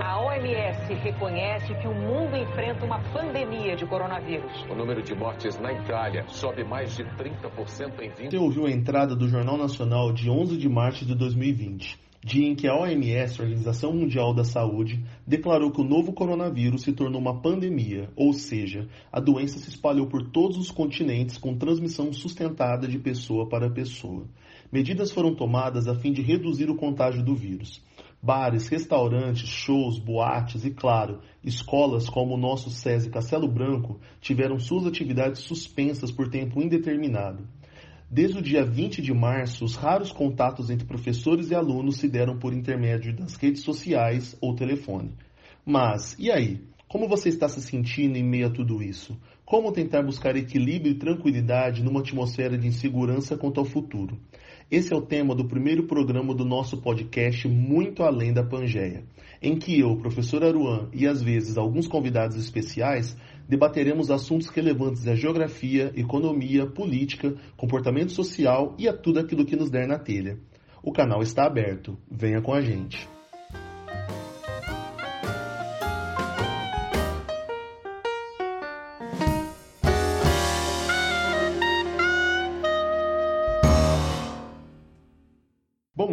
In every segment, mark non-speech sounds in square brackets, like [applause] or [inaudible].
A OMS reconhece que o mundo enfrenta uma pandemia de coronavírus. O número de mortes na Itália sobe mais de 30% em 20. Você ouviu a entrada do Jornal Nacional de 11 de março de 2020, dia em que a OMS, Organização Mundial da Saúde, declarou que o novo coronavírus se tornou uma pandemia, ou seja, a doença se espalhou por todos os continentes com transmissão sustentada de pessoa para pessoa. Medidas foram tomadas a fim de reduzir o contágio do vírus. Bares, restaurantes, shows, boates e, claro, escolas como o nosso SESI Castelo Branco tiveram suas atividades suspensas por tempo indeterminado. Desde o dia 20 de março, os raros contatos entre professores e alunos se deram por intermédio das redes sociais ou telefone. Mas, e aí? Como você está se sentindo em meio a tudo isso? Como tentar buscar equilíbrio e tranquilidade numa atmosfera de insegurança quanto ao futuro? Esse é o tema do primeiro programa do nosso podcast Muito Além da Pangeia, em que eu, professor Aruan e às vezes alguns convidados especiais debateremos assuntos relevantes à geografia, economia, política, comportamento social e a tudo aquilo que nos der na telha. O canal está aberto, venha com a gente.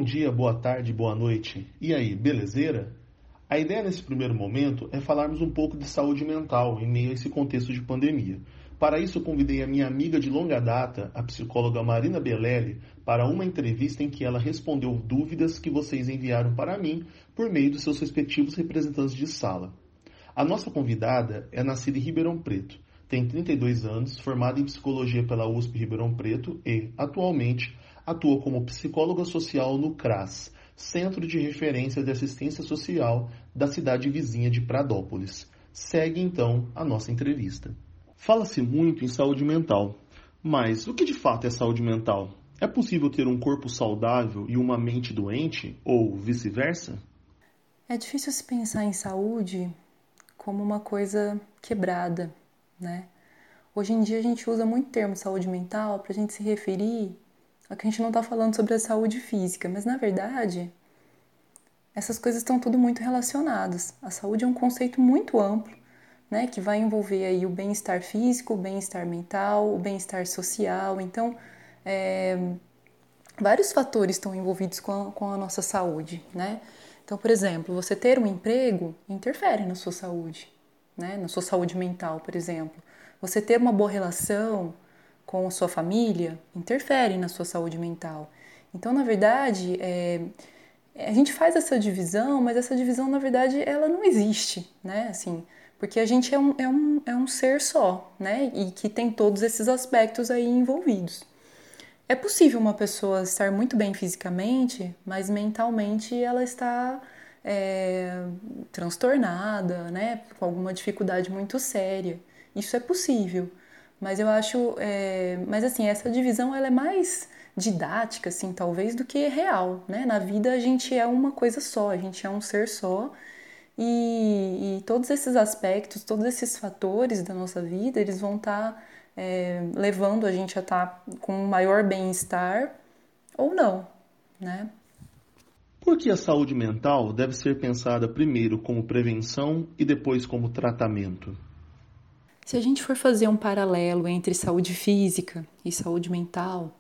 Dia, boa tarde, boa noite. E aí, belezeira? A ideia nesse primeiro momento é falarmos um pouco de saúde mental em meio a esse contexto de pandemia. Para isso, convidei a minha amiga de longa data, a psicóloga Marina Belelli, para uma entrevista em que ela respondeu dúvidas que vocês enviaram para mim por meio dos seus respectivos representantes de sala. A nossa convidada é nascida em Ribeirão Preto, tem 32 anos, formada em psicologia pela USP Ribeirão Preto e, atualmente, atua como psicóloga social no CRAS, Centro de Referência de Assistência Social da cidade vizinha de Pradópolis. Segue então a nossa entrevista. Fala-se muito em saúde mental, mas o que de fato é saúde mental? É possível ter um corpo saudável e uma mente doente, ou vice-versa? É difícil se pensar em saúde como uma coisa quebrada, né? Hoje em dia a gente usa muito o termo saúde mental para a gente se referir que a gente não está falando sobre a saúde física, mas na verdade essas coisas estão tudo muito relacionadas. A saúde é um conceito muito amplo, né, que vai envolver aí o bem-estar físico, o bem-estar mental, o bem-estar social. Então, é, vários fatores estão envolvidos com a, com a nossa saúde, né? Então, por exemplo, você ter um emprego interfere na sua saúde, né? Na sua saúde mental, por exemplo. Você ter uma boa relação, com a sua família interferem na sua saúde mental. Então, na verdade, é, a gente faz essa divisão, mas essa divisão, na verdade, ela não existe, né? Assim, porque a gente é um, é um, é um ser só, né? E que tem todos esses aspectos aí envolvidos. É possível uma pessoa estar muito bem fisicamente, mas mentalmente ela está é, transtornada, né? Com alguma dificuldade muito séria. Isso é possível. Mas eu acho, é, mas assim, essa divisão ela é mais didática, assim, talvez, do que real, né? Na vida a gente é uma coisa só, a gente é um ser só e, e todos esses aspectos, todos esses fatores da nossa vida, eles vão estar tá, é, levando a gente a estar tá com maior bem-estar ou não, né? Por que a saúde mental deve ser pensada primeiro como prevenção e depois como tratamento? Se a gente for fazer um paralelo entre saúde física e saúde mental,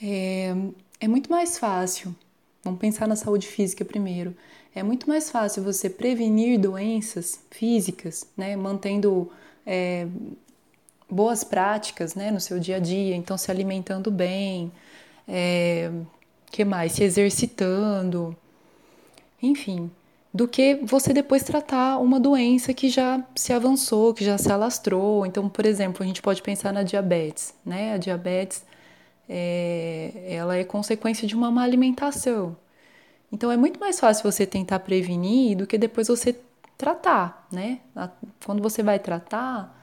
é, é muito mais fácil. Vamos pensar na saúde física primeiro. É muito mais fácil você prevenir doenças físicas, né, mantendo é, boas práticas, né, no seu dia a dia. Então, se alimentando bem, é, que mais? Se exercitando, enfim do que você depois tratar uma doença que já se avançou, que já se alastrou. Então, por exemplo, a gente pode pensar na diabetes, né? A diabetes é, ela é consequência de uma má alimentação. Então, é muito mais fácil você tentar prevenir do que depois você tratar, né? Quando você vai tratar,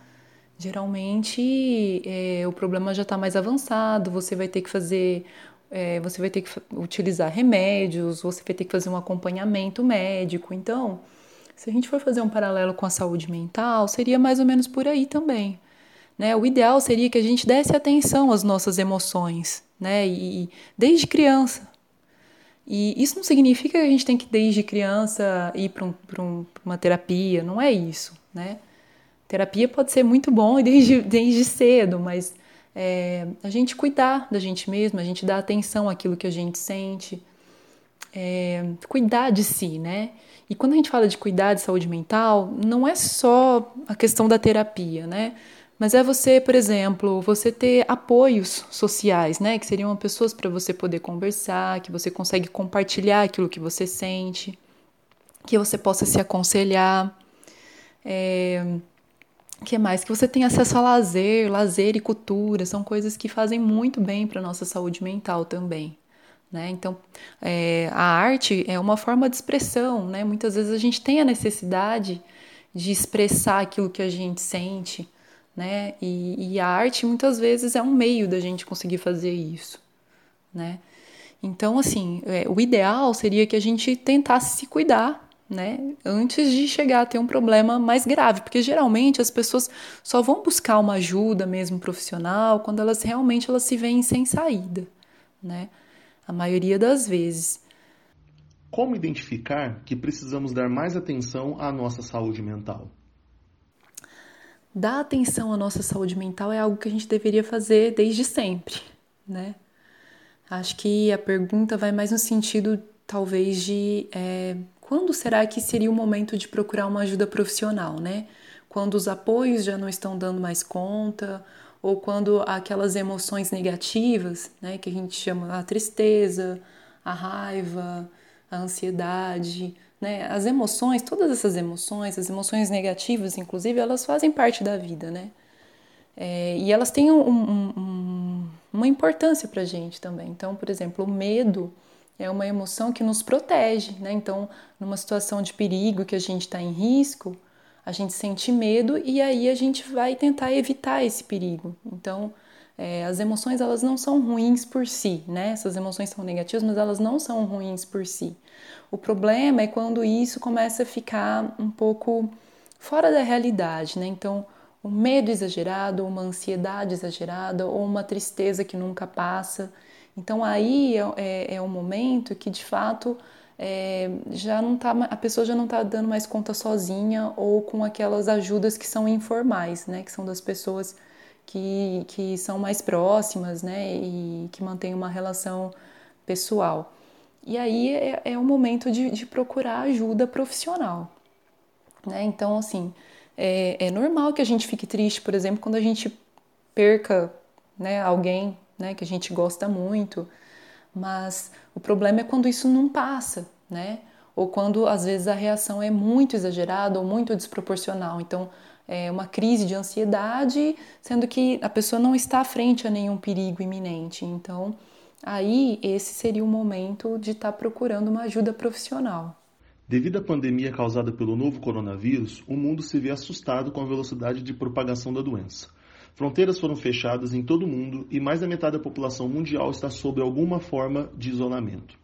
geralmente é, o problema já está mais avançado, você vai ter que fazer é, você vai ter que utilizar remédios, você vai ter que fazer um acompanhamento médico. Então, se a gente for fazer um paralelo com a saúde mental, seria mais ou menos por aí também. Né? O ideal seria que a gente desse atenção às nossas emoções, né? E desde criança. E isso não significa que a gente tem que, desde criança, ir para um, um, uma terapia, não é isso, né? Terapia pode ser muito bom desde, desde cedo, mas é, a gente cuidar da gente mesmo, a gente dar atenção àquilo que a gente sente, é, cuidar de si, né? E quando a gente fala de cuidar de saúde mental, não é só a questão da terapia, né? Mas é você, por exemplo, você ter apoios sociais, né? Que seriam pessoas para você poder conversar, que você consegue compartilhar aquilo que você sente, que você possa se aconselhar. É, que mais? Que você tenha acesso a lazer, lazer e cultura, são coisas que fazem muito bem para a nossa saúde mental também. Né? Então, é, a arte é uma forma de expressão, né? Muitas vezes a gente tem a necessidade de expressar aquilo que a gente sente, né? E, e a arte muitas vezes é um meio da gente conseguir fazer isso, né? Então, assim, é, o ideal seria que a gente tentasse se cuidar, né? Antes de chegar a ter um problema mais grave, porque geralmente as pessoas só vão buscar uma ajuda mesmo profissional quando elas realmente elas se veem sem saída, né? a maioria das vezes. Como identificar que precisamos dar mais atenção à nossa saúde mental? Dar atenção à nossa saúde mental é algo que a gente deveria fazer desde sempre, né? Acho que a pergunta vai mais no sentido, talvez, de é, quando será que seria o momento de procurar uma ajuda profissional, né? Quando os apoios já não estão dando mais conta, ou quando aquelas emoções negativas, né, que a gente chama a tristeza, a raiva, a ansiedade, né, as emoções, todas essas emoções, as emoções negativas, inclusive, elas fazem parte da vida, né? É, e elas têm um, um, um, uma importância para a gente também. Então, por exemplo, o medo é uma emoção que nos protege, né? Então, numa situação de perigo que a gente está em risco, a gente sente medo e aí a gente vai tentar evitar esse perigo. Então, é, as emoções elas não são ruins por si, né? Essas emoções são negativas, mas elas não são ruins por si. O problema é quando isso começa a ficar um pouco fora da realidade, né? Então, o medo exagerado, uma ansiedade exagerada ou uma tristeza que nunca passa. Então, aí é, é, é um momento que de fato é, já não tá, a pessoa já não está dando mais conta sozinha ou com aquelas ajudas que são informais, né? Que são das pessoas que, que são mais próximas, né? E que mantêm uma relação pessoal. E aí é, é o momento de, de procurar ajuda profissional, né? Então, assim, é, é normal que a gente fique triste, por exemplo, quando a gente perca né, alguém né, que a gente gosta muito, mas o problema é quando isso não passa, né? Ou quando às vezes a reação é muito exagerada ou muito desproporcional. Então, é uma crise de ansiedade, sendo que a pessoa não está frente a nenhum perigo iminente. Então, aí esse seria o momento de estar procurando uma ajuda profissional. Devido à pandemia causada pelo novo coronavírus, o mundo se vê assustado com a velocidade de propagação da doença. Fronteiras foram fechadas em todo o mundo e mais da metade da população mundial está sob alguma forma de isolamento.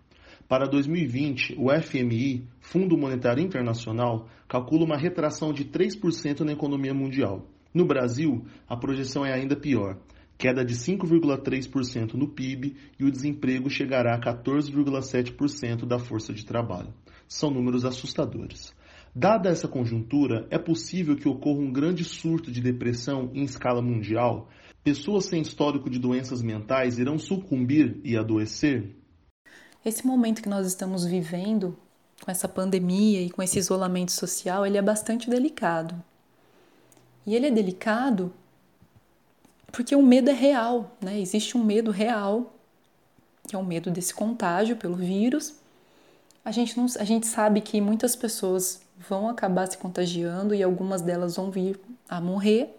Para 2020, o FMI, Fundo Monetário Internacional, calcula uma retração de 3% na economia mundial. No Brasil, a projeção é ainda pior, queda de 5,3% no PIB e o desemprego chegará a 14,7% da força de trabalho. São números assustadores. Dada essa conjuntura, é possível que ocorra um grande surto de depressão em escala mundial? Pessoas sem histórico de doenças mentais irão sucumbir e adoecer? Esse momento que nós estamos vivendo, com essa pandemia e com esse isolamento social, ele é bastante delicado. E ele é delicado porque o medo é real, né? Existe um medo real, que é o medo desse contágio pelo vírus. A gente, não, a gente sabe que muitas pessoas vão acabar se contagiando e algumas delas vão vir a morrer.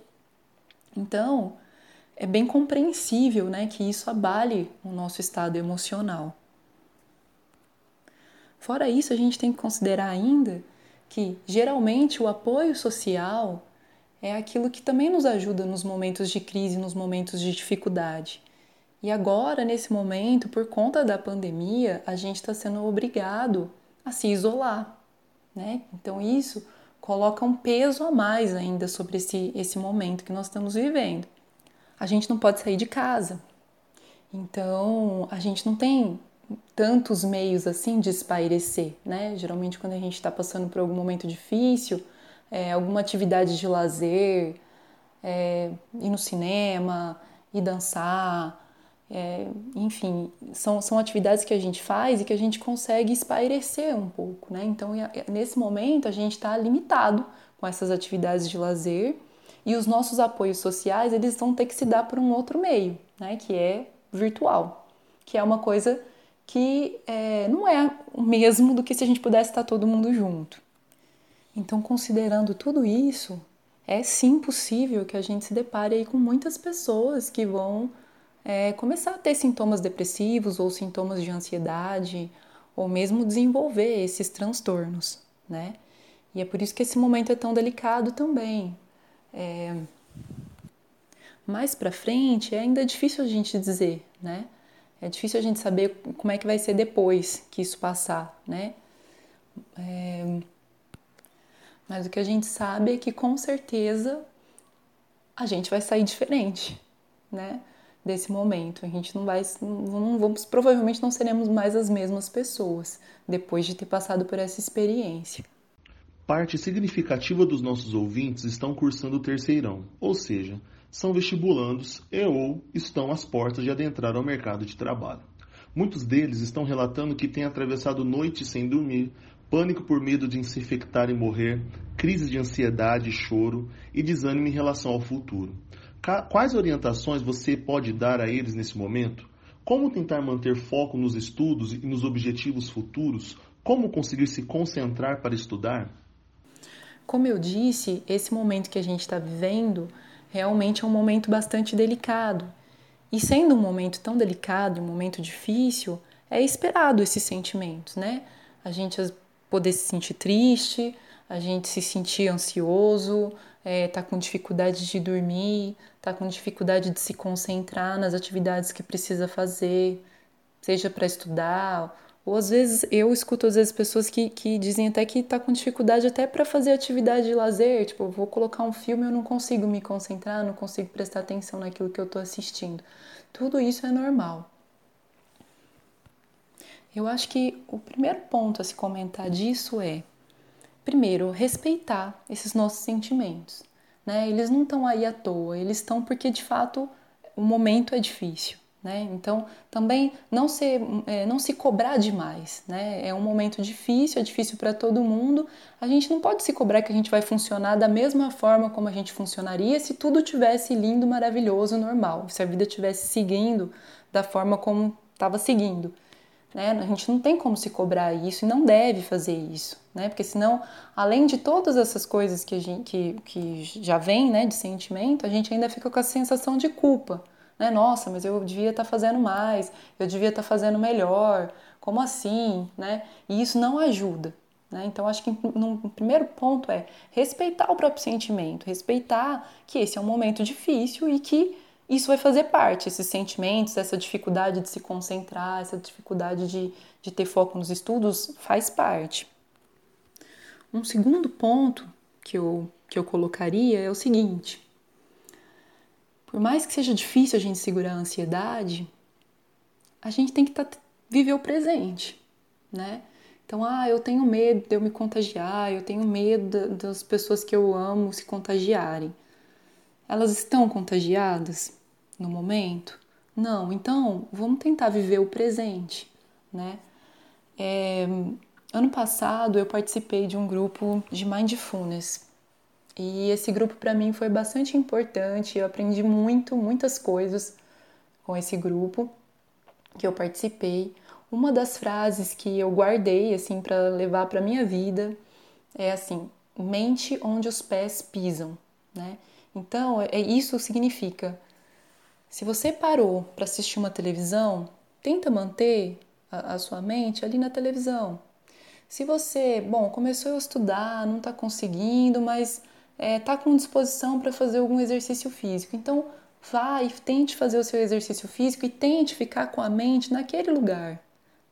Então, é bem compreensível né, que isso abale o nosso estado emocional. Fora isso, a gente tem que considerar ainda que geralmente o apoio social é aquilo que também nos ajuda nos momentos de crise, nos momentos de dificuldade. E agora, nesse momento, por conta da pandemia, a gente está sendo obrigado a se isolar né? Então isso coloca um peso a mais ainda sobre esse, esse momento que nós estamos vivendo. A gente não pode sair de casa. Então, a gente não tem tantos meios assim de espairecer, né? Geralmente quando a gente está passando por algum momento difícil, é, alguma atividade de lazer, é, ir no cinema, ir dançar, é, enfim, são, são atividades que a gente faz e que a gente consegue espairecer um pouco, né? Então, nesse momento, a gente está limitado com essas atividades de lazer e os nossos apoios sociais, eles vão ter que se dar por um outro meio, né? Que é virtual, que é uma coisa que é, não é o mesmo do que se a gente pudesse estar todo mundo junto. Então, considerando tudo isso, é sim possível que a gente se depare aí com muitas pessoas que vão é, começar a ter sintomas depressivos ou sintomas de ansiedade, ou mesmo desenvolver esses transtornos, né? E é por isso que esse momento é tão delicado também. É... Mais para frente é ainda difícil a gente dizer, né? É difícil a gente saber como é que vai ser depois que isso passar, né? É... Mas o que a gente sabe é que com certeza a gente vai sair diferente, né? Desse momento. A gente não vai, não vamos, provavelmente não seremos mais as mesmas pessoas depois de ter passado por essa experiência. Parte significativa dos nossos ouvintes estão cursando o terceirão, ou seja, são vestibulandos e ou estão às portas de adentrar ao mercado de trabalho. Muitos deles estão relatando que têm atravessado noites sem dormir, pânico por medo de se infectar e morrer, crises de ansiedade, choro e desânimo em relação ao futuro. Quais orientações você pode dar a eles nesse momento? Como tentar manter foco nos estudos e nos objetivos futuros? Como conseguir se concentrar para estudar? Como eu disse, esse momento que a gente está vivendo realmente é um momento bastante delicado. E sendo um momento tão delicado, um momento difícil, é esperado esses sentimentos, né? A gente poder se sentir triste, a gente se sentir ansioso, é, tá com dificuldade de dormir, tá com dificuldade de se concentrar nas atividades que precisa fazer, seja para estudar, ou às vezes eu escuto às vezes pessoas que, que dizem até que tá com dificuldade até para fazer atividade de lazer, tipo, vou colocar um filme eu não consigo me concentrar, não consigo prestar atenção naquilo que eu tô assistindo. Tudo isso é normal. Eu acho que o primeiro ponto a se comentar disso é primeiro, respeitar esses nossos sentimentos. Né? Eles não estão aí à toa, eles estão porque de fato o momento é difícil. Né? Então, também não se, é, não se cobrar demais. Né? É um momento difícil, é difícil para todo mundo. A gente não pode se cobrar que a gente vai funcionar da mesma forma como a gente funcionaria se tudo tivesse lindo, maravilhoso, normal. Se a vida estivesse seguindo da forma como estava seguindo. Né? A gente não tem como se cobrar isso e não deve fazer isso, né? Porque senão, além de todas essas coisas que, gente, que, que já vem né, de sentimento, a gente ainda fica com a sensação de culpa. Né? Nossa, mas eu devia estar tá fazendo mais, eu devia estar tá fazendo melhor, como assim? Né? E isso não ajuda. Né? Então, acho que o primeiro ponto é respeitar o próprio sentimento, respeitar que esse é um momento difícil e que isso vai fazer parte, esses sentimentos, essa dificuldade de se concentrar, essa dificuldade de, de ter foco nos estudos, faz parte. Um segundo ponto que eu, que eu colocaria é o seguinte: por mais que seja difícil a gente segurar a ansiedade, a gente tem que tá, viver o presente, né? Então, ah, eu tenho medo de eu me contagiar, eu tenho medo das pessoas que eu amo se contagiarem. Elas estão contagiadas? No momento? Não, então vamos tentar viver o presente, né? É, ano passado eu participei de um grupo de mindfulness e esse grupo para mim foi bastante importante. Eu aprendi muito, muitas coisas com esse grupo que eu participei. Uma das frases que eu guardei assim para levar para minha vida é assim: mente onde os pés pisam, né? Então, é isso significa se você parou para assistir uma televisão, tenta manter a, a, sua mente ali na televisão. Se você, bom, começou a estudar, não está conseguindo, mas está é, tá com disposição para fazer algum exercício físico, então vá e tente fazer o seu exercício físico e tente ficar com a mente naquele lugar.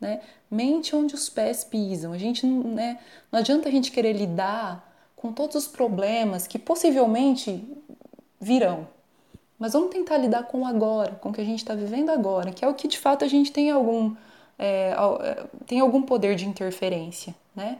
Né? Mente onde os pés pisam. A gente né, não adianta a gente querer lidar com todos os problemas que possivelmente virão. Mas vamos tentar lidar com o agora, com o que a gente está vivendo agora, que é o que de fato a gente tem algum, é, é, tem algum poder de interferência, né?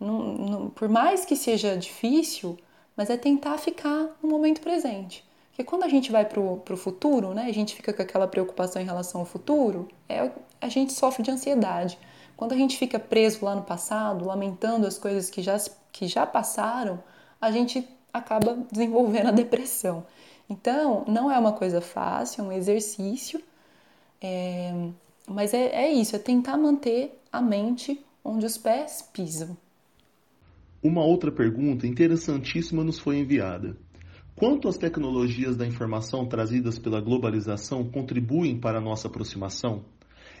Não, não, por mais que seja difícil, mas é tentar ficar no momento presente. Porque quando a gente vai para o futuro, né, a gente fica com aquela preocupação em relação ao futuro, é, a gente sofre de ansiedade. Quando a gente fica preso lá no passado, lamentando as coisas que já, que já passaram, a gente acaba desenvolvendo a depressão. Então, não é uma coisa fácil, é um exercício, é, mas é, é isso, é tentar manter a mente onde os pés pisam. Uma outra pergunta interessantíssima nos foi enviada. Quanto as tecnologias da informação trazidas pela globalização contribuem para a nossa aproximação?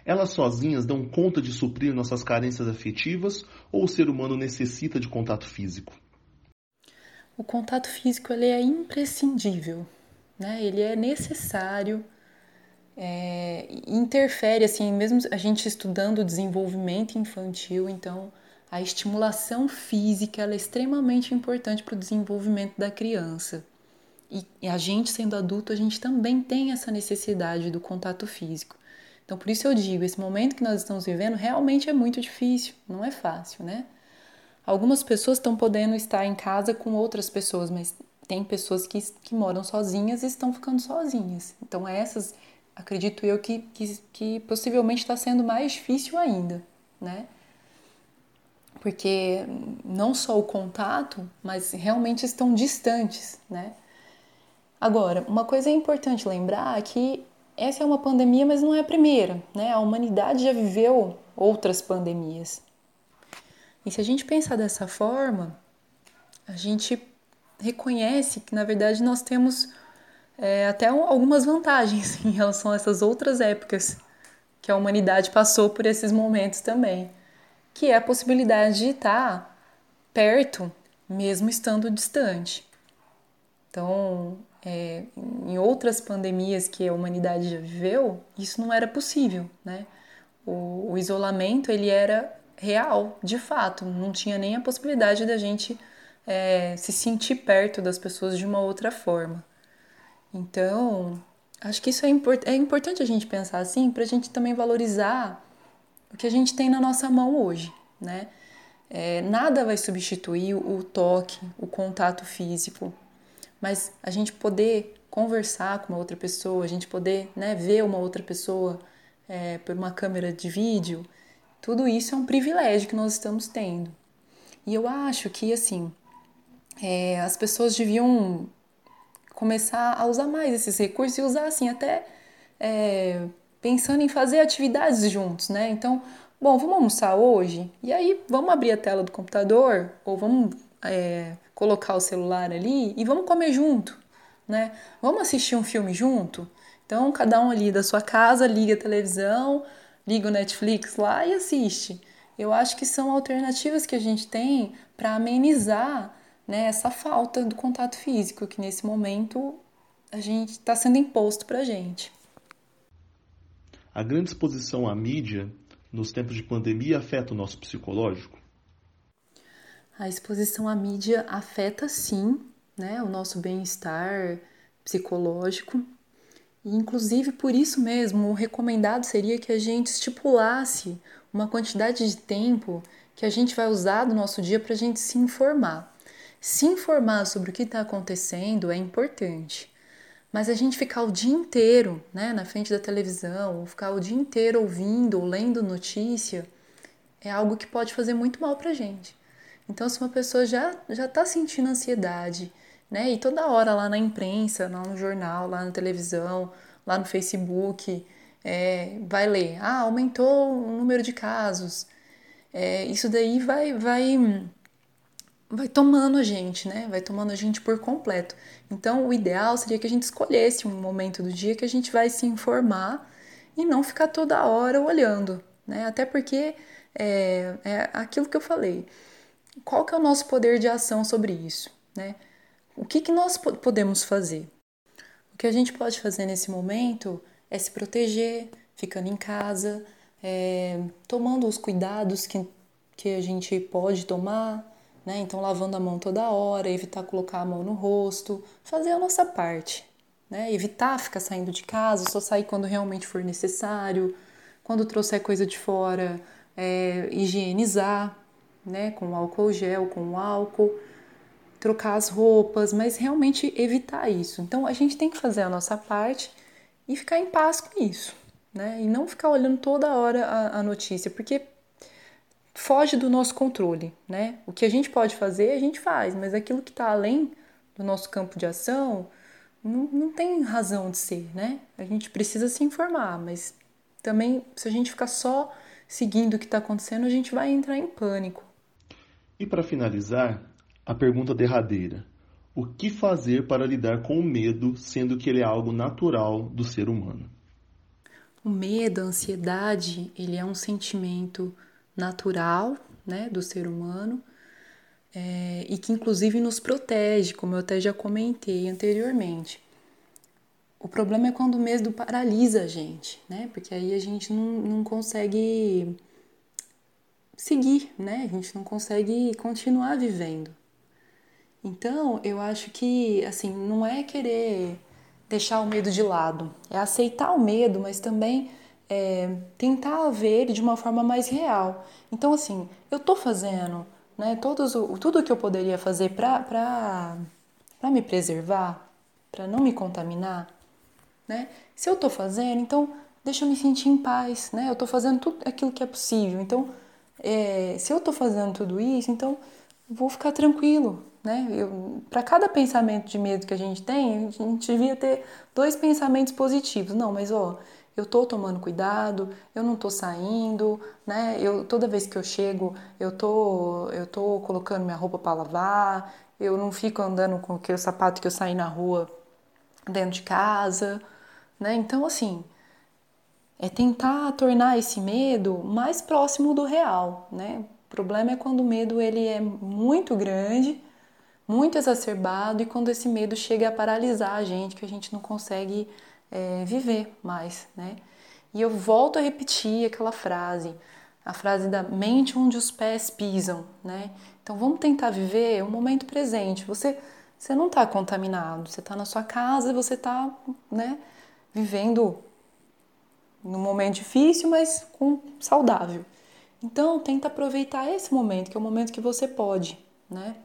Elas sozinhas dão conta de suprir nossas carências afetivas ou o ser humano necessita de contato físico? O contato físico ele é imprescindível, né? ele é necessário, é, interfere, assim, mesmo a gente estudando o desenvolvimento infantil, então a estimulação física é extremamente importante para o desenvolvimento da criança. E, a gente, sendo adulto, a gente também tem essa necessidade do contato físico. Então, por isso eu digo, esse momento que nós estamos vivendo realmente é muito difícil, não é fácil, né? Algumas pessoas estão podendo estar em casa com outras pessoas, mas tem pessoas que, que moram sozinhas e estão ficando sozinhas. Então, essas, acredito eu, que, que, que possivelmente está sendo mais difícil ainda, né? Porque não só o contato, mas realmente estão distantes, né? Agora, uma coisa é importante lembrar é que essa é uma pandemia, mas não é a primeira, né? A humanidade já viveu outras pandemias. E se a gente pensar dessa forma, a gente reconhece que, na verdade, nós temos é, até algumas vantagens [laughs] em relação a essas outras épocas que a humanidade passou por esses momentos também, que é a possibilidade de estar perto, mesmo estando distante. Então, é, em outras pandemias que a humanidade já viveu, isso não era possível, né? O, o isolamento ele era real, de fato, não tinha nem a possibilidade da gente é, se sentir perto das pessoas de uma outra forma. Então, acho que isso é, import é importante a gente pensar assim para a gente também valorizar o que a gente tem na nossa mão hoje, né? É, nada vai substituir o toque, o contato físico, mas a gente poder conversar com uma outra pessoa, a gente poder né, ver uma outra pessoa é, por uma câmera de vídeo, tudo isso é um privilégio que nós estamos tendo. E eu acho que, assim, é, as pessoas deviam começar a usar mais esses recursos e usar, assim, até é, pensando em fazer atividades juntos, né? Então, bom, vamos almoçar hoje? E aí, vamos abrir a tela do computador ou vamos é, colocar o celular ali e vamos comer junto, né? Vamos assistir um filme junto? Então, cada um ali da sua casa liga a televisão, liga o Netflix lá e assiste. Eu acho que são alternativas que a gente tem para amenizar né, essa falta do contato físico que nesse momento a gente está sendo imposto para a gente. A grande exposição à mídia nos tempos de pandemia afeta o nosso psicológico? A exposição à mídia afeta sim, né, o nosso bem-estar psicológico. E inclusive por isso mesmo, o recomendado seria que a gente estipulasse uma quantidade de tempo que a gente vai usar do nosso dia para a gente se informar. Se informar sobre o que está acontecendo é importante, mas a gente ficar o dia inteiro né, na frente da televisão, ou ficar o dia inteiro ouvindo ou lendo notícia, é algo que pode fazer muito mal para a gente. Então, se uma pessoa já já está sentindo ansiedade, né, e toda hora lá na imprensa, lá no jornal, lá na televisão, lá no Facebook, é, vai ler, ah, aumentou o número de casos. É, isso daí vai, vai, vai tomando a gente, né? Vai tomando a gente por completo. Então, o ideal seria que a gente escolhesse um momento do dia que a gente vai se informar e não ficar toda hora olhando, né? Até porque é, é aquilo que eu falei qual que é o nosso poder de ação sobre isso, né? O que, que nós podemos fazer? O que a gente pode fazer nesse momento é se proteger, ficando em casa, é, tomando os cuidados que, que a gente pode tomar, né? Então, lavando a mão toda hora, evitar colocar a mão no rosto, fazer a nossa parte, né? Evitar ficar saindo de casa, só sair quando realmente for necessário, Quando trouxer coisa de fora, é, higienizar, né, com álcool gel, com álcool, trocar as roupas, mas realmente evitar isso. Então a gente tem que fazer a nossa parte e ficar em paz com isso, né? E não ficar olhando toda hora a, a notícia, porque foge do nosso controle, né? O que a gente pode fazer, a gente faz, mas aquilo que está além do nosso campo de ação não, não tem razão de ser, né? A gente precisa se informar, mas também se a gente ficar só seguindo o que está acontecendo, a gente vai entrar em pânico. E para finalizar, a pergunta derradeira: o que fazer para lidar com o medo, sendo que ele é algo natural do ser humano? O medo, a ansiedade, ele é um sentimento natural, né, do ser humano é, e que inclusive nos protege, como eu até já comentei anteriormente. O problema é quando o medo paralisa a gente, né? Porque aí a gente não, não consegue seguir, né? A gente não consegue continuar vivendo. Então, eu acho que, assim, não é querer deixar o medo de lado, é aceitar o medo, mas também é, tentar ver ele de uma forma mais real. Então, assim, eu tô fazendo né, todos, tudo que eu poderia fazer para me preservar, para não me contaminar, né? Se eu tô fazendo, então deixa eu me sentir em paz, né? Eu tô fazendo tudo aquilo que é possível. Então, é, se eu tô fazendo tudo isso, então vou ficar tranquilo, né? Para cada pensamento de medo que a gente tem, a gente devia ter dois pensamentos positivos. Não, mas ó, eu tô tomando cuidado, eu não tô saindo, né? Eu toda vez que eu chego, eu tô eu tô colocando minha roupa para lavar, eu não fico andando com aquele sapato que eu saí na rua dentro de casa, né? Então assim, é tentar tornar esse medo mais próximo do real, né? O problema é quando o medo ele é muito grande, muito exacerbado e quando esse medo chega a paralisar a gente, que a gente não consegue é, viver mais, né? E eu volto a repetir aquela frase, a frase da mente onde os pés pisam, né? Então vamos tentar viver o momento presente. Você, você não está contaminado, você está na sua casa você está, né, vivendo num momento difícil, mas com saudável. Então tenta aproveitar esse momento, que é o momento que você pode, né?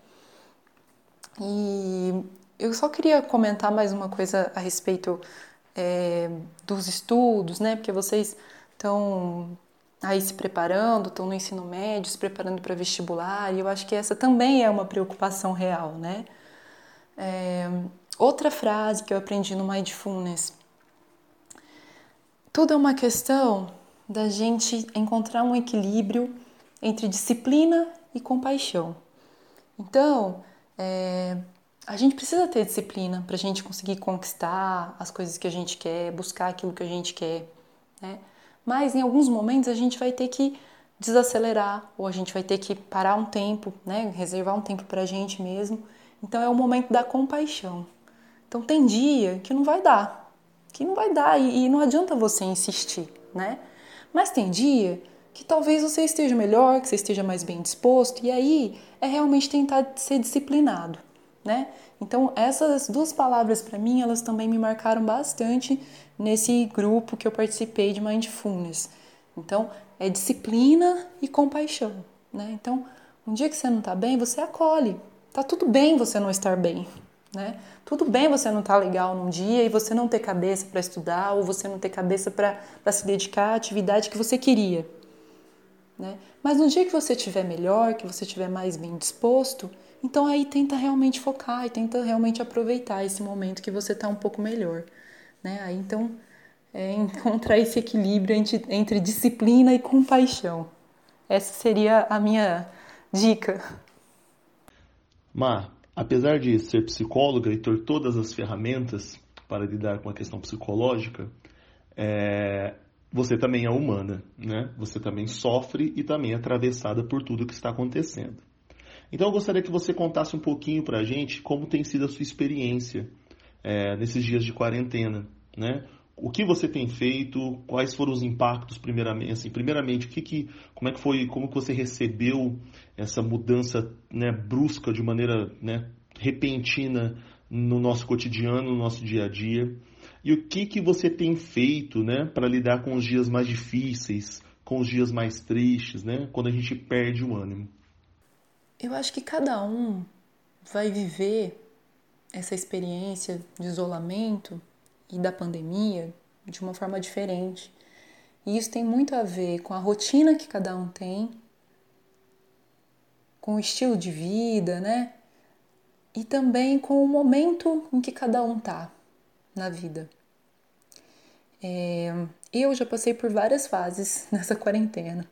E eu só queria comentar mais uma coisa a respeito é, dos estudos, né? Porque vocês estão aí se preparando, estão no ensino médio, se preparando para vestibular, e eu acho que essa também é uma preocupação real, né? É, outra frase que eu aprendi no Mindfulness: tudo é uma questão da gente encontrar um equilíbrio entre disciplina e compaixão. Então, é, a gente precisa ter disciplina para a gente conseguir conquistar as coisas que a gente quer, buscar aquilo que a gente quer, né? Mas em alguns momentos a gente vai ter que desacelerar ou a gente vai ter que parar um tempo, né? Reservar um tempo para a gente mesmo. Então é o momento da compaixão. Então tem dia que não vai dar, que não vai dar e, e não adianta você insistir, né? Mas tem dia que talvez você esteja melhor, que você esteja mais bem disposto e aí é realmente tentar ser disciplinado né? Então, essas duas palavras para mim, elas também me marcaram bastante nesse grupo que eu participei de Mindfulness. Então, é disciplina e compaixão, né? Então, um dia que você não tá bem, você acolhe. Tá tudo bem você não estar bem, né? Tudo bem você não tá legal num dia e você não ter cabeça para estudar ou você não ter cabeça para se dedicar à atividade que você queria, né? Mas no dia que você estiver melhor, que você estiver mais bem disposto, então aí tenta realmente focar e tenta realmente aproveitar esse momento que você está um pouco melhor, né? Aí então é [laughs] encontrar esse equilíbrio entre, entre disciplina e compaixão. Essa seria a minha dica. Mar, apesar de ser psicóloga e ter todas as ferramentas para lidar com a questão psicológica, é, você também é humana, né? Você também sofre e também é atravessada por tudo que está acontecendo. Então eu gostaria que você contasse um pouquinho para a gente como tem sido a sua experiência é, nesses dias de quarentena, né? O que você tem feito? Quais foram os impactos primeiramente? Assim, primeiramente, o que, que como é que foi? Como que você recebeu essa mudança né, brusca de maneira né, repentina no nosso cotidiano, no nosso dia a dia? E o que, que você tem feito né, para lidar com os dias mais difíceis, com os dias mais tristes, né, quando a gente perde o ânimo? Eu acho que cada um vai viver essa experiência de isolamento e da pandemia de uma forma diferente. E isso tem muito a ver com a rotina que cada um tem, com o estilo de vida, né? E também com o momento em que cada um tá na vida. É, eu já passei por várias fases [laughs] nessa quarentena.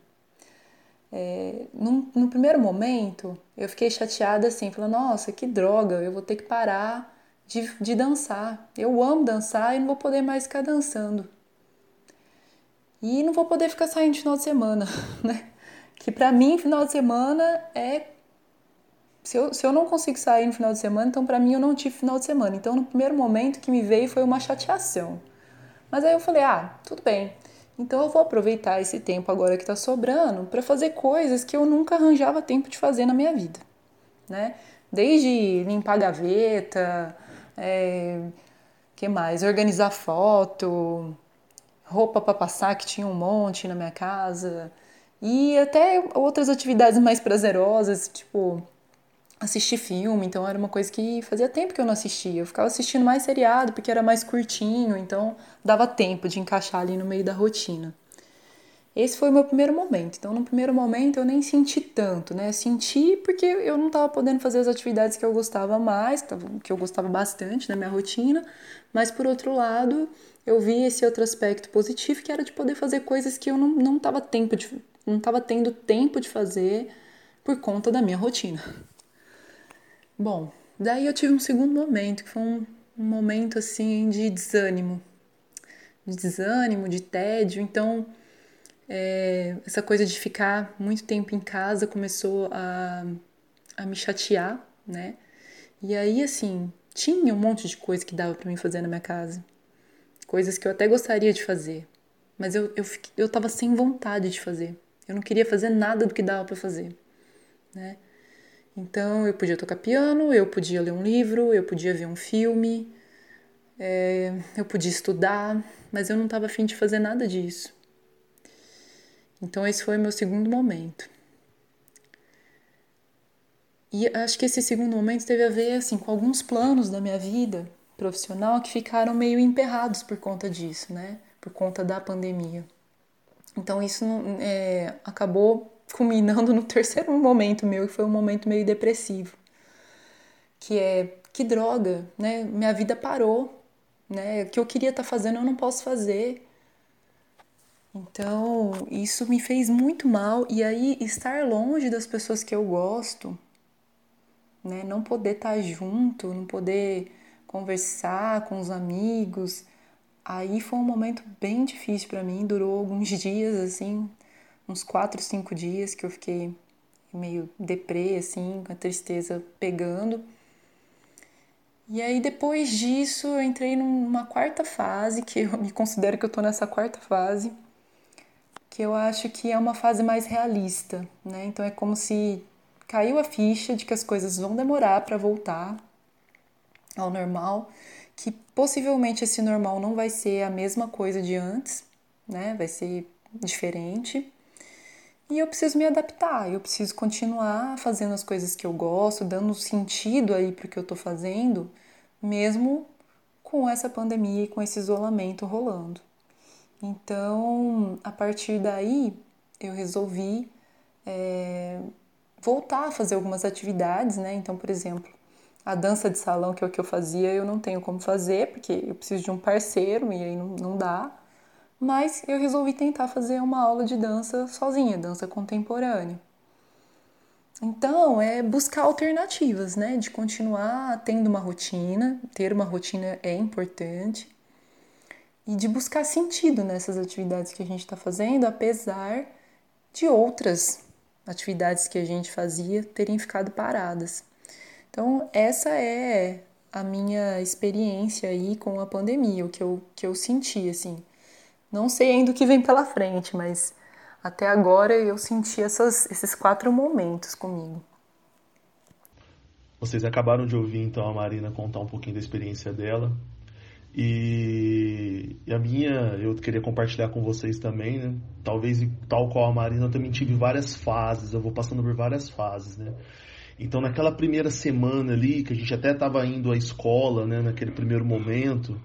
É, no, no, primeiro momento, eu fiquei chateada assim, falando, nossa, que droga, eu vou ter que parar de, de dançar. Eu amo dançar e não vou poder mais ficar dançando. E não vou poder ficar saindo de final de semana, [laughs] né? Que para mim, final de semana é. Se eu, se eu não consigo sair no final de semana, então para mim eu não tive final de semana. Então, no primeiro momento que me veio foi uma chateação. Mas aí eu falei, ah, tudo bem. Então eu vou aproveitar esse tempo agora que está sobrando para fazer coisas que eu nunca arranjava tempo de fazer na minha vida, né? Desde limpar gaveta, é, que mais? Organizar foto, roupa para passar que tinha um monte na minha casa e até outras atividades mais prazerosas, tipo assistir filme, então era uma coisa que fazia tempo que eu não assistia. Eu ficava assistindo mais seriado porque era mais curtinho, então dava tempo de encaixar ali no meio da rotina. Esse foi o meu primeiro momento. Então, no primeiro momento eu nem senti tanto, né? Senti porque eu não estava podendo fazer as atividades que eu gostava mais, que eu gostava bastante na minha rotina, mas por outro lado, eu vi esse outro aspecto positivo que era de poder fazer coisas que eu não, não tempo de não tendo tempo de fazer por conta da minha rotina. Bom, daí eu tive um segundo momento, que foi um, um momento assim de desânimo. De desânimo, de tédio. Então, é, essa coisa de ficar muito tempo em casa começou a, a me chatear, né? E aí, assim, tinha um monte de coisa que dava para mim fazer na minha casa. Coisas que eu até gostaria de fazer. Mas eu, eu, eu tava sem vontade de fazer. Eu não queria fazer nada do que dava para fazer, né? Então eu podia tocar piano, eu podia ler um livro, eu podia ver um filme, é, eu podia estudar, mas eu não estava afim de fazer nada disso. Então esse foi o meu segundo momento. E acho que esse segundo momento teve a ver assim com alguns planos da minha vida profissional que ficaram meio emperrados por conta disso, né? Por conta da pandemia. Então isso é, acabou culminando no terceiro momento meu, que foi um momento meio depressivo, que é que droga, né? Minha vida parou, né? O que eu queria estar tá fazendo eu não posso fazer. Então, isso me fez muito mal e aí estar longe das pessoas que eu gosto, né? Não poder estar tá junto, não poder conversar com os amigos. Aí foi um momento bem difícil para mim, durou alguns dias assim, uns quatro, cinco dias que eu fiquei meio deprê, assim, com a tristeza pegando. E aí depois disso eu entrei numa quarta fase, que eu me considero que eu tô nessa quarta fase, que eu acho que é uma fase mais realista, né? Então é como se caiu a ficha de que as coisas vão demorar para voltar ao normal, que possivelmente esse normal não vai ser a mesma coisa de antes, né? Vai ser diferente. E eu preciso me adaptar, eu preciso continuar fazendo as coisas que eu gosto, dando sentido aí para o que eu estou fazendo, mesmo com essa pandemia e com esse isolamento rolando. Então, a partir daí, eu resolvi é, voltar a fazer algumas atividades, né? Então, por exemplo, a dança de salão, que é o que eu fazia, eu não tenho como fazer, porque eu preciso de um parceiro e aí não, não dá mas eu resolvi tentar fazer uma aula de dança sozinha, dança contemporânea. Então, é buscar alternativas, né? De continuar tendo uma rotina, ter uma rotina é importante, e de buscar sentido nessas atividades que a gente está fazendo, apesar de outras atividades que a gente fazia terem ficado paradas. Então, essa é a minha experiência aí com a pandemia, o que eu, que eu senti, assim. Não sei ainda o que vem pela frente, mas até agora eu senti essas, esses quatro momentos comigo. Vocês acabaram de ouvir então a Marina contar um pouquinho da experiência dela. E, a minha, eu queria compartilhar com vocês também, né? Talvez, tal qual a Marina, eu também tive várias fases, eu vou passando por várias fases, né? Então, naquela primeira semana ali, que a gente até estava indo à escola, né? Naquele primeiro momento,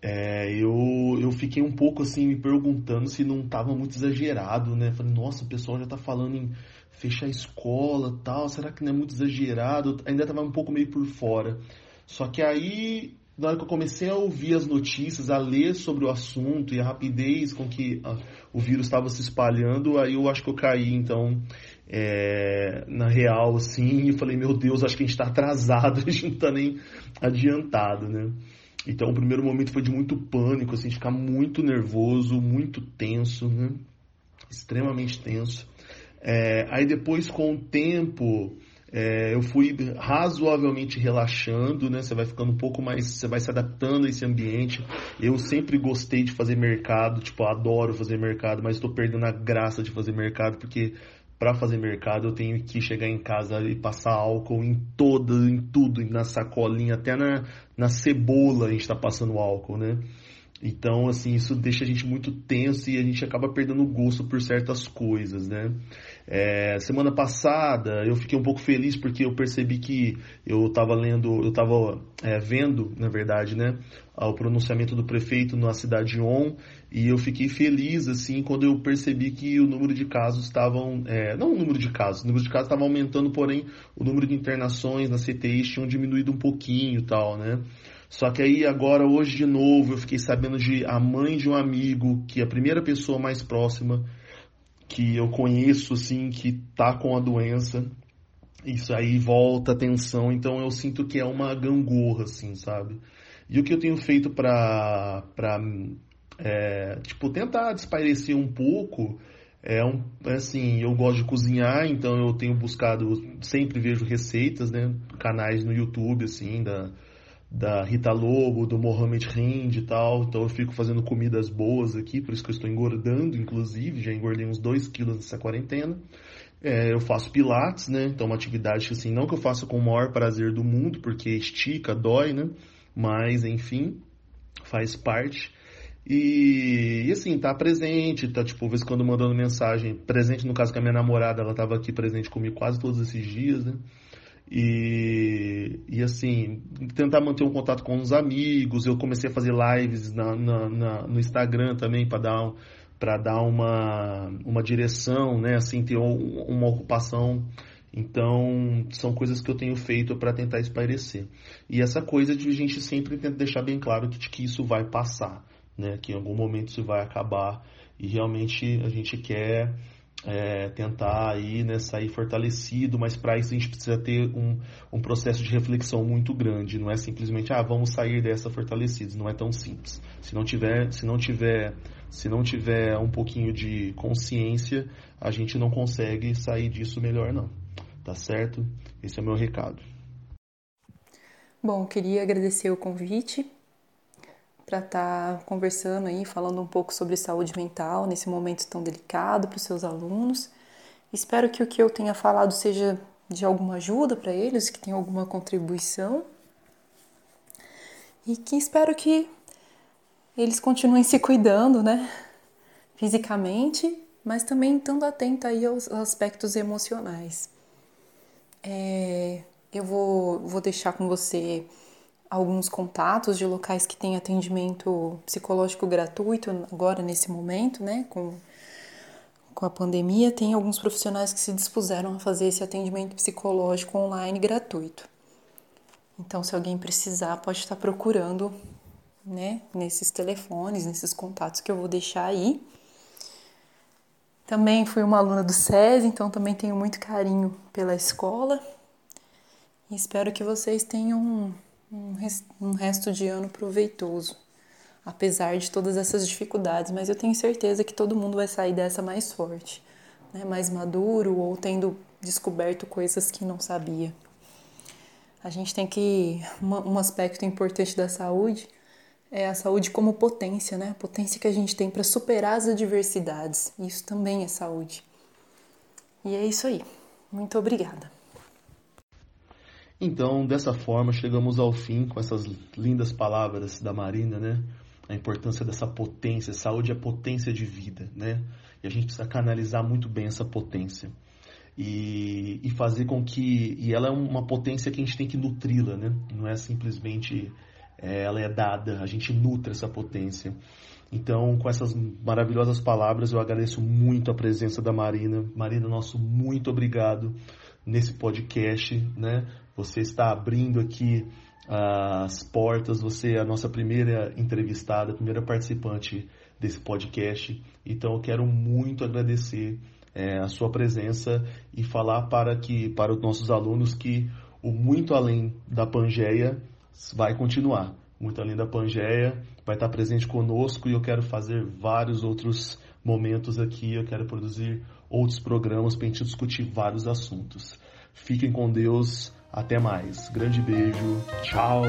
é, eu, eu fiquei um pouco assim me perguntando se não estava muito exagerado, né? Falei, nossa, o pessoal já está falando em fechar a escola tal, será que não é muito exagerado? Ainda estava um pouco meio por fora. Só que aí na hora que eu comecei a ouvir as notícias, a ler sobre o assunto e a rapidez com que a, o vírus estava se espalhando, aí eu acho que eu caí, então, é, na real, assim, e falei, meu Deus, acho que a gente está atrasado, [laughs] a gente não está nem adiantado, né? Então, o primeiro momento foi de muito pânico, assim, de ficar muito nervoso, muito tenso, né? Extremamente tenso. É, aí depois, com o tempo, é, eu fui razoavelmente relaxando, né? Você vai ficando um pouco mais, você vai se adaptando a esse ambiente. Eu sempre gostei de fazer mercado, tipo, adoro fazer mercado, mas estou perdendo a graça de fazer mercado porque para fazer mercado eu tenho que chegar em casa e passar álcool em toda, em tudo, na sacolinha, até na, na cebola a gente está passando álcool, né? Então, assim, isso deixa a gente muito tenso e a gente acaba perdendo o gosto por certas coisas, né? É, semana passada eu fiquei um pouco feliz porque eu percebi que eu estava lendo, eu estava é, vendo, na verdade, né, o pronunciamento do prefeito na cidade de On e eu fiquei feliz assim quando eu percebi que o número de casos estavam, é, não o número de casos, o número de casos estava aumentando, porém o número de internações na CTI tinham diminuído um pouquinho, tal, né? Só que aí agora hoje de novo eu fiquei sabendo de a mãe de um amigo que é a primeira pessoa mais próxima que eu conheço, assim, que tá com a doença, isso aí volta a tensão, então eu sinto que é uma gangorra, assim, sabe? E o que eu tenho feito pra, pra é, tipo, tentar desaparecer um pouco, é um, assim, eu gosto de cozinhar, então eu tenho buscado, sempre vejo receitas, né, canais no YouTube, assim, da, da Rita Lobo, do Mohamed Hind e tal. Então eu fico fazendo comidas boas aqui, por isso que eu estou engordando, inclusive, já engordei uns 2 quilos nessa quarentena. É, eu faço pilates, né? Então uma atividade que assim, não que eu faça com o maior prazer do mundo, porque estica, dói, né? Mas enfim, faz parte. E, e, assim, tá presente, tá tipo, vez quando mandando mensagem, presente no caso com a minha namorada, ela tava aqui presente comigo quase todos esses dias, né? E, e assim, tentar manter um contato com os amigos. Eu comecei a fazer lives na, na, na no Instagram também para dar, para dar uma, uma direção, né? Assim, ter uma ocupação. Então, são coisas que eu tenho feito para tentar espairecer. E essa coisa de a gente sempre tenta deixar bem claro que, que isso vai passar, né? Que em algum momento isso vai acabar e realmente a gente quer é, tentar aí, né, sair fortalecido, mas para isso a gente precisa ter um, um processo de reflexão muito grande. Não é simplesmente, ah, vamos sair dessa fortalecidos. Não é tão simples. Se não tiver, se não tiver, se não tiver um pouquinho de consciência, a gente não consegue sair disso melhor, não. Tá certo? Esse é o meu recado. Bom, queria agradecer o convite para estar tá conversando aí, falando um pouco sobre saúde mental nesse momento tão delicado para os seus alunos. Espero que o que eu tenha falado seja de alguma ajuda para eles, que tenha alguma contribuição. E que espero que eles continuem se cuidando, né? Fisicamente, mas também estando atento aí aos aspectos emocionais. É, eu vou, vou deixar com você alguns contatos de locais que têm atendimento psicológico gratuito agora nesse momento, né, com, com a pandemia, tem alguns profissionais que se dispuseram a fazer esse atendimento psicológico online gratuito. Então, se alguém precisar, pode estar procurando, né, nesses telefones, nesses contatos que eu vou deixar aí. Também fui uma aluna do SES, então também tenho muito carinho pela escola. E espero que vocês tenham um resto de ano proveitoso, apesar de todas essas dificuldades, mas eu tenho certeza que todo mundo vai sair dessa mais forte, né? mais maduro ou tendo descoberto coisas que não sabia. A gente tem que. Um aspecto importante da saúde é a saúde como potência, né? A potência que a gente tem para superar as adversidades. Isso também é saúde. E é isso aí. Muito obrigada. Então, dessa forma, chegamos ao fim com essas lindas palavras da Marina, né? A importância dessa potência, saúde é potência de vida, né? E a gente precisa canalizar muito bem essa potência. E, e fazer com que. E ela é uma potência que a gente tem que nutri-la, né? Não é simplesmente. É, ela é dada, a gente nutre essa potência. Então, com essas maravilhosas palavras, eu agradeço muito a presença da Marina. Marina, nosso muito obrigado nesse podcast, né? Você está abrindo aqui as portas, você é a nossa primeira entrevistada, primeira participante desse podcast. Então, eu quero muito agradecer é, a sua presença e falar para que para os nossos alunos que o muito além da Pangeia vai continuar muito além da Pangeia, vai estar presente conosco e eu quero fazer vários outros momentos aqui, eu quero produzir outros programas para a gente discutir vários assuntos. Fiquem com Deus, até mais. Grande beijo, tchau!